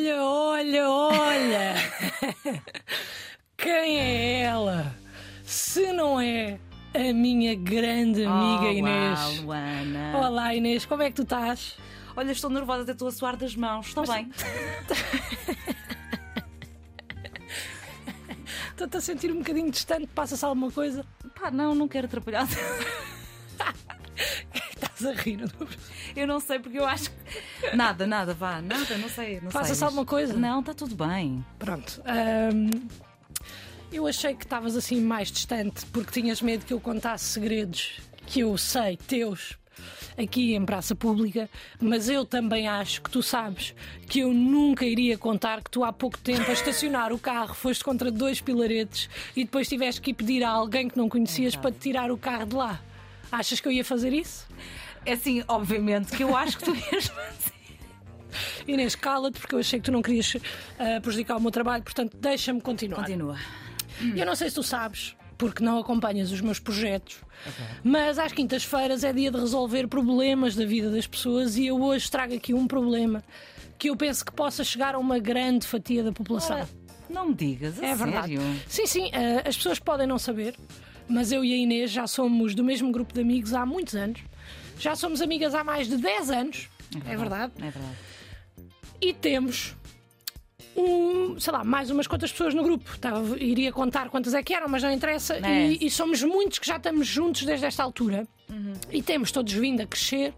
Olha, olha, olha! Quem é ela? Se não é a minha grande amiga Olá, Inês. Luana. Olá Inês, como é que tu estás? Olha, estou nervosa, até estou a suar das mãos. Estou bem. Estou-te a sentir um bocadinho distante, passa-se alguma coisa? Pá, não, não quero atrapalhar. Estás a rir? Eu não sei, porque eu acho que. Nada, nada, vá, nada, não sei. Não sei, alguma coisa? Não, está tudo bem. Pronto. hum, eu achei que estavas assim mais distante porque tinhas medo que eu contasse segredos que eu sei, teus, aqui em praça pública, mas eu também acho que tu sabes que eu nunca iria contar que tu há pouco tempo a estacionar o carro foste contra dois pilaretes e depois tiveste que ir pedir a alguém que não conhecias para te tirar o carro de lá. Achas que eu ia fazer isso? É assim, obviamente, que eu acho que tu ias fazer. Inês, cala-te porque eu achei que tu não querias ah, prejudicar o meu trabalho, portanto deixa-me continuar. Continua. Eu não sei se tu sabes, porque não acompanhas os meus projetos, mas às quintas-feiras é dia de resolver problemas da vida das pessoas e eu hoje trago aqui um problema que eu penso que possa chegar a uma grande fatia da população. Ora, Não me digas, a é verdade. sério. Sim, sim, eh, as pessoas podem não saber, mas eu e a Inês já somos do mesmo grupo de amigos há muitos anos. Já somos amigas há mais de 10 anos, é verdade. É verdade. E temos um, sei lá, mais umas quantas pessoas no grupo. Tava- iria contar quantas é que eram, mas não interessa. É. E, e somos muitos que já estamos juntos desde esta altura. E temos todos vindo a crescer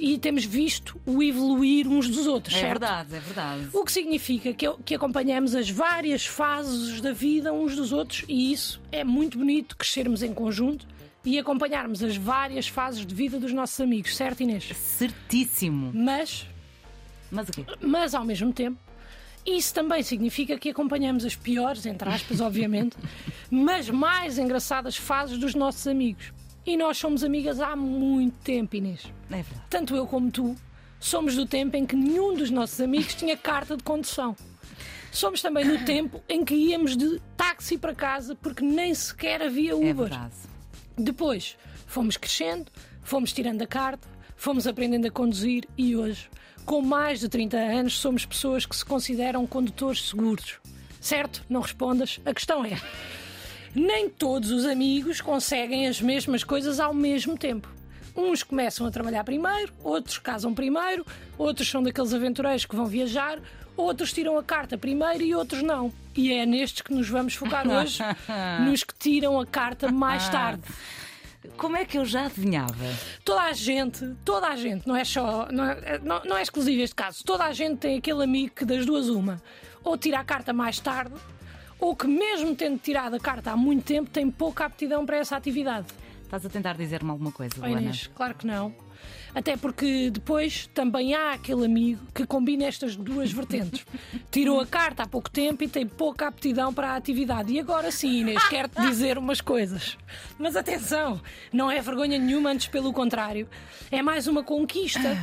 e temos visto o evoluir uns dos outros, É certo? verdade, é verdade. O que significa que, que acompanhamos as várias fases da vida uns dos outros e isso é muito bonito crescermos em conjunto e acompanharmos as várias fases de vida dos nossos amigos, certo, Inês? Certíssimo. Mas Mas o quê? mas ao mesmo tempo, isso também significa que acompanhamos as piores, entre aspas, obviamente, mas mais engraçadas fases dos nossos amigos. E nós somos amigas há muito tempo, Inês. É verdade. Tanto eu como tu somos do tempo em que nenhum dos nossos amigos tinha carta de condução. Somos também no tempo em que íamos de táxi para casa porque nem sequer havia É Uber. verdade. Depois fomos crescendo, fomos tirando a carta, fomos aprendendo a conduzir e hoje, com mais de 30 anos, somos pessoas que se consideram condutores seguros. Certo? Não respondas. A questão é: nem todos os amigos conseguem as mesmas coisas ao mesmo tempo. Uns começam a trabalhar primeiro, outros casam primeiro, outros são daqueles aventureiros que vão viajar, outros tiram a carta primeiro e outros não. E é nestes que nos vamos focar hoje, nos que tiram a carta mais tarde. Como é que eu já adivinhava? Toda a gente, toda a gente, não é só, não é, não, não é exclusivo este caso, toda a gente tem aquele amigo que das duas uma, ou tira a carta mais tarde, ou que mesmo tendo tirado a carta há muito tempo tem pouca aptidão para essa atividade. Estás a tentar dizer-me alguma coisa, Luana? Inês, claro que não. Até porque depois também há aquele amigo que combina estas duas vertentes. Tirou a carta há pouco tempo e tem pouca aptidão para a atividade. E agora sim, Inês, quero-te dizer umas coisas. Mas atenção, não é vergonha nenhuma, antes pelo contrário. É mais uma conquista.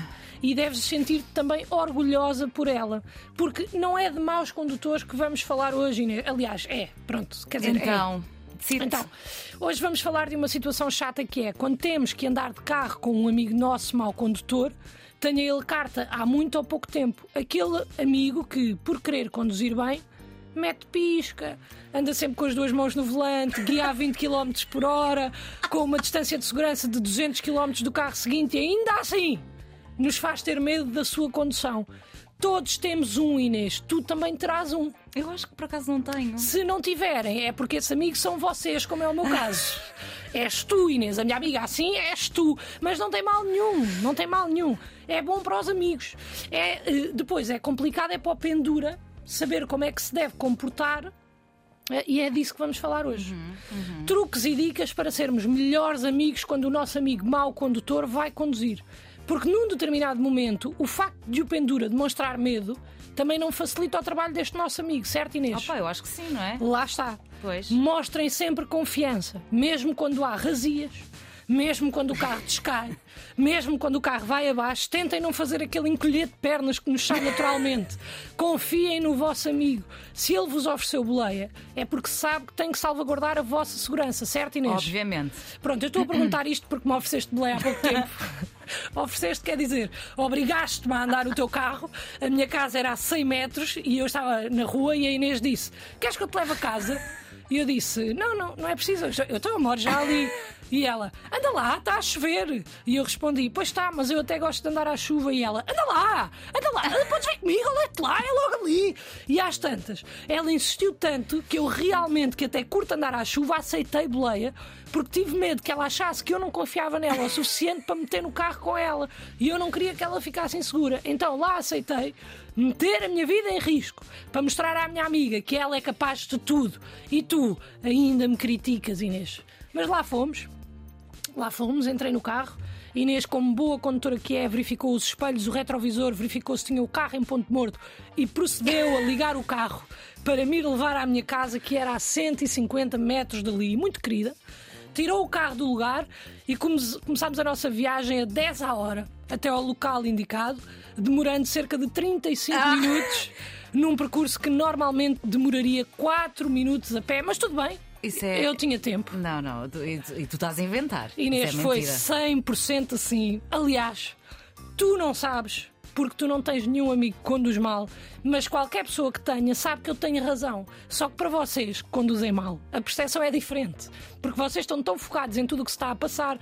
E deves sentir-te também orgulhosa por ela. Porque não é de maus condutores que vamos falar hoje, Inês. Aliás, é. Pronto, quer dizer, é. Decide Então, hoje vamos falar de uma situação chata que é quando temos que andar de carro com um amigo nosso mau condutor, tenha ele carta há muito ou pouco tempo. Aquele amigo que, por querer conduzir bem, mete pisca, anda sempre com as duas mãos no volante, guia a 20 km por hora, com uma distância de segurança de 200 km do carro seguinte e ainda assim nos faz ter medo da sua condução. Todos temos um, Inês. Tu também terás um. eu acho que por acaso não tenho. Se não tiverem, é porque esses amigos são vocês, como é o meu caso. és tu, Inês. A minha amiga assim és tu. Mas não tem mal nenhum. Não tem mal nenhum. É bom para os amigos. É, eh, depois, é complicado, é para o pendura saber como é que se deve comportar. eh, E é disso que vamos falar hoje. Truques e dicas para sermos melhores amigos quando o nosso amigo mau condutor vai conduzir. Porque num determinado momento, o facto de o pendura demonstrar medo também não facilita o trabalho deste nosso amigo, certo, Inês? Opa, eu acho que sim, não é? Lá está. Pois. Mostrem sempre confiança, mesmo quando há razias. Mesmo quando o carro descai, mesmo quando o carro vai abaixo, tentem não fazer aquele encolher de pernas que nos sai naturalmente. Confiem no vosso amigo. Se ele vos ofereceu boleia, é porque sabe que tem que salvaguardar a vossa segurança, certo, Inês? Obviamente. Pronto, eu estou a perguntar isto porque me ofereceste boleia há pouco tempo. ofereceste quer dizer, obrigaste-me a andar o teu carro, a minha casa era a 100 metros e eu estava na rua e a Inês disse: Queres que eu te leve a casa? E eu disse: Não, não, não é preciso, eu estou a moro já ali. E ela, anda lá, está a chover. E eu respondi, pois está, mas eu até gosto de andar à chuva. E ela, anda lá, anda lá, podes vir comigo, olha-te lá, é logo ali. E às tantas, ela insistiu tanto que eu realmente, que até curto andar à chuva, aceitei boleia, porque tive medo que ela achasse que eu não confiava nela o suficiente para meter no carro com ela. E eu não queria que ela ficasse insegura. Então lá aceitei meter a minha vida em risco para mostrar à minha amiga que ela é capaz de tudo. E tu ainda me criticas, Inês. Mas lá fomos. Lá fomos, entrei no carro. Inês, como boa condutora que é, verificou os espelhos, o retrovisor, verificou se tinha o carro em ponto morto e procedeu a ligar o carro para me levar à minha casa, que era a 150 metros dali, muito querida. Tirou o carro do lugar e começámos a nossa viagem a 10 a hora até ao local indicado, demorando cerca de 35 ah. minutos num percurso que normalmente demoraria 4 minutos a pé, mas tudo bem, é... Eu tinha tempo. Não, não, e tu, tu estás a inventar. Inês, é foi 100% assim. Aliás, tu não sabes, porque tu não tens nenhum amigo que conduz mal, mas qualquer pessoa que tenha sabe que eu tenho razão. Só que para vocês que conduzem mal, a percepção é diferente. Porque vocês estão tão focados em tudo o que se está a passar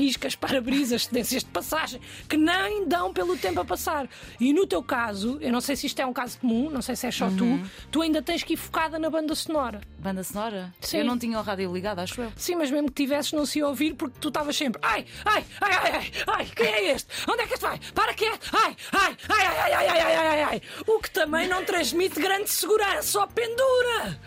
piscas, para-brisas, tendências de passagem, que nem dão pelo tempo a passar. E no teu caso, eu não sei se isto é um caso comum, não sei se é só uhum. tu, tu ainda tens que ir focada na banda sonora. Banda sonora? Sim. Eu não tinha o rádio ligado, acho eu. Sim, mas mesmo que tivesses, não se ia ouvir porque tu estavas sempre. Ai, ai, ai, ai, ai, ai, quem é este? Onde é que este vai? Para que é? Ai, ai, ai, ai, ai, ai, ai, ai, ai, ai. O que também não transmite grande segurança, só pendura.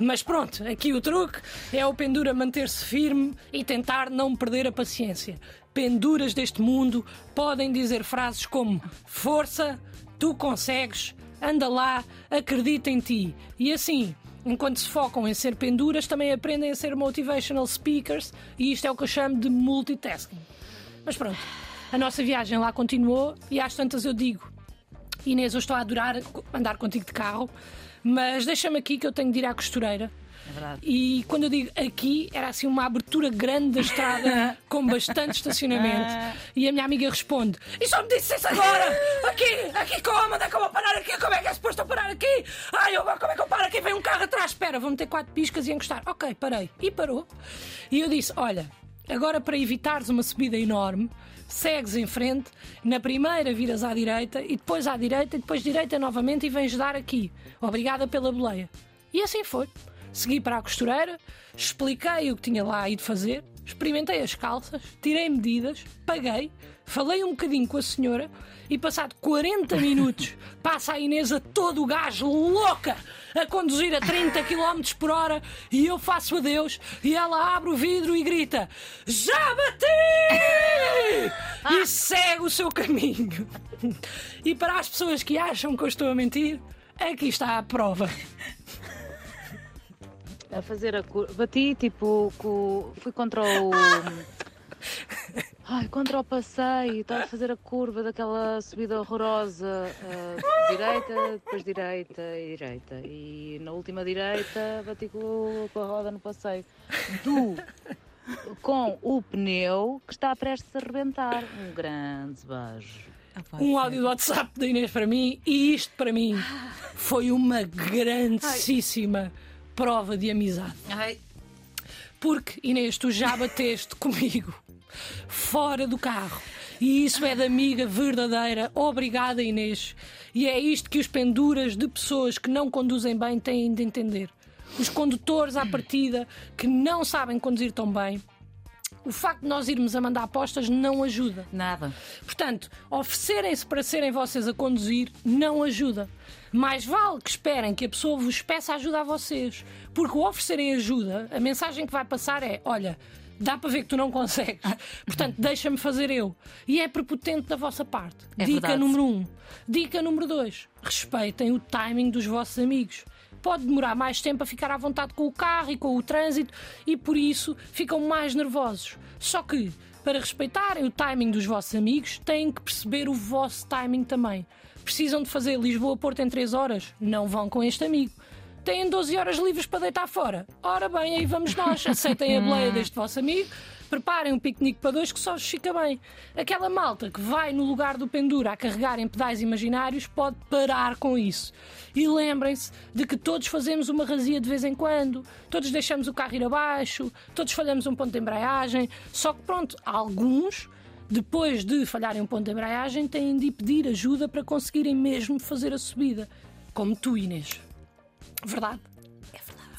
Mas pronto, aqui o truque é o pendura manter-se firme e tentar não perder a paciência. Penduras deste mundo podem dizer frases como força, tu consegues, anda lá, acredita em ti. E assim, enquanto se focam em ser penduras, também aprendem a ser motivational speakers e isto é o que eu chamo de multitasking. Mas pronto, a nossa viagem lá continuou e às tantas eu digo: Inês, eu estou a adorar andar contigo de carro. Mas deixa-me aqui que eu tenho de ir à costureira. É verdade. E quando eu digo aqui, era assim uma abertura grande da estrada com bastante estacionamento. E a minha amiga responde: E só me disse isso agora! Aqui, aqui como? Onde é que eu vou parar aqui? Como é que é suposto eu parar aqui? Ai, eu, como é que eu paro aqui? Vem um carro atrás, espera, vou meter quatro piscas e encostar. Ok, parei. E parou. E eu disse: Olha, agora para evitares uma subida enorme segues em frente, na primeira viras à direita e depois à direita e depois direita novamente e vens dar aqui. Obrigada pela boleia. E assim foi. Segui para a costureira, expliquei o que tinha lá ido fazer, experimentei as calças, tirei medidas, paguei, falei um bocadinho com a senhora e, passado 40 minutos, passa a Inês a todo o gás louca a conduzir a 30 km por hora e eu faço adeus e ela abre o vidro e grita: Já bati! E segue o seu caminho. E para as pessoas que acham que eu estou a mentir, aqui está a prova a fazer a curva. Bati tipo. Com... Fui contra o. Ai, contra o passeio, estava a fazer a curva daquela subida horrorosa, uh, direita, depois direita e direita. E na última direita bati com, a roda no passeio. Do, com o pneu que está prestes a arrebentar. Um grande beijo. Um áudio do WhatsApp da Inês para mim e isto para mim foi uma grandíssima prova de amizade. Ai. Porque, Inês, tu já bateste comigo fora do carro. E isso é de amiga verdadeira. Obrigada, Inês. E é isto que os penduras de pessoas que não conduzem bem têm de entender. Os condutores à partida que não sabem conduzir tão bem o facto de nós irmos a mandar apostas não ajuda. Nada. Portanto, oferecerem-se para serem vocês a conduzir não ajuda. Mais vale que esperem que a pessoa vos peça ajuda a vocês. Porque o oferecerem ajuda, a mensagem que vai passar é: olha, dá para ver que tu não consegues. Portanto, deixa-me fazer eu. E é prepotente da vossa parte. É Dica verdade. número um. Dica número dois: respeitem o timing dos vossos amigos. pode demorar mais tempo a ficar à vontade com o carro e com o trânsito e por isso ficam mais nervosos. Só que, para respeitarem o timing dos vossos amigos, têm que perceber o vosso timing também. Precisam de fazer Lisboa-Porto em 3 horas? Não vão com este amigo. Têm 12 horas livres para deitar fora? Ora bem, aí vamos nós. Aceitem a boleia deste vosso amigo preparem um piquenique para dois que só vos fica bem. Aquela malta que vai no lugar do pendura a carregar em pedais imaginários pode parar com isso. E lembrem-se de que todos fazemos uma razia de vez em quando, todos deixamos o carro ir abaixo, todos falhamos um ponto de embreagem, só que pronto, alguns depois de falharem um ponto de embreagem, têm de pedir ajuda para conseguirem mesmo fazer a subida. Como tu, Inês. Verdade?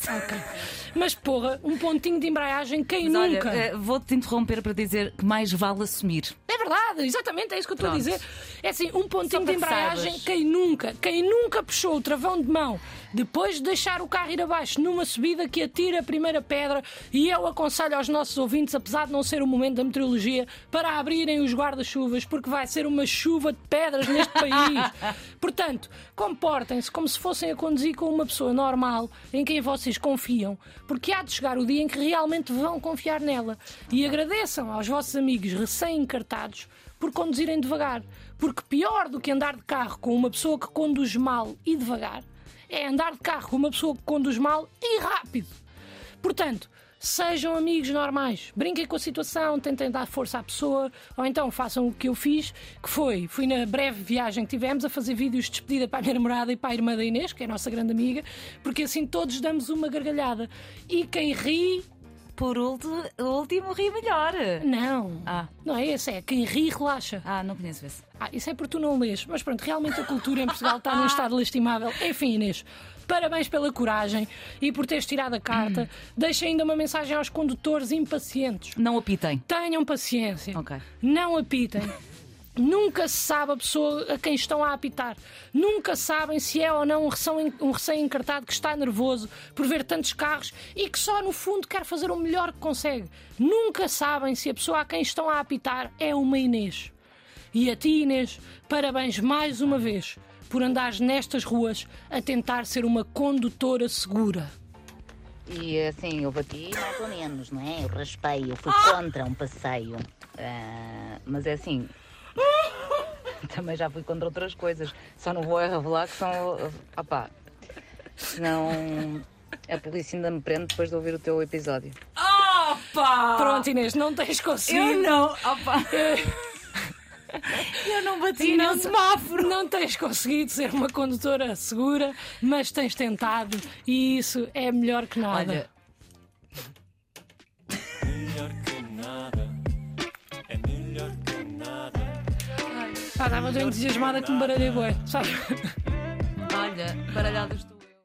Ok. Mas porra, um pontinho de embreagem, quem Mas nunca? olha, eh, vou-te interromper para dizer que mais vale assumir. É verdade, exatamente, é isso que eu estou a dizer. É assim, um pontinho de embreagem, quem nunca, quem nunca puxou o travão de mão depois de deixar o carro ir abaixo numa subida que atira a primeira pedra, e eu aconselho aos nossos ouvintes, apesar de não ser o momento da meteorologia, para abrirem os guarda-chuvas, porque vai ser uma chuva de pedras neste país. Portanto, comportem-se como se fossem a conduzir com uma pessoa normal, em quem vocês confiam, porque há de chegar o dia em que realmente vão confiar nela. E agradeçam aos vossos amigos recém-encartados por conduzirem devagar. Porque pior do que andar de carro com uma pessoa que conduz mal e devagar é andar de carro com uma pessoa que conduz mal e rápido. Portanto, sejam amigos normais, brinquem com a situação, tentem dar força à pessoa, ou então façam o que eu fiz, que foi, fui na breve viagem que tivemos a fazer vídeos de despedida para a minha namorada e para a irmã da Inês, que é a nossa grande amiga, porque assim todos damos uma gargalhada. E quem ri, Por último, ri melhor. não. Ah. Não é esse, é quem ri relaxa. Ah, não conheço esse. Ah, isso é porque tu não lês. Mas pronto, realmente a cultura em Portugal está num estado lastimável. Enfim, Inês, parabéns pela coragem e por teres tirado a carta. Deixa ainda uma mensagem aos condutores impacientes. Não apitem. Tenham paciência. Ok. Não apitem. Nunca se sabe a pessoa a quem estão a apitar. Nunca sabem se é ou não um recém- recém-encartado que está nervoso por ver tantos carros e que só no fundo quer fazer o melhor que consegue. Nunca sabem se a pessoa a quem estão a apitar é uma Inês. E a ti, Inês, parabéns mais uma vez por andares nestas ruas a tentar ser uma condutora segura. E assim, eu bati mais ou menos, não é? Eu raspei, eu fui contra um passeio. Ah, mas é assim. Também já fui contra outras coisas. Só não vou é revelar que são. Opá. Senão a polícia ainda me prende depois de ouvir o teu episódio. Opa! Pronto, Inês, não tens conseguido. Eu não. Opa! Eu não bati não, no semáforo. não tens conseguido ser uma condutora segura, mas tens tentado e isso é melhor que nada. Olha, estava tão entusiasmada que me baralhei bué, sabe? olha, baralhadas tu.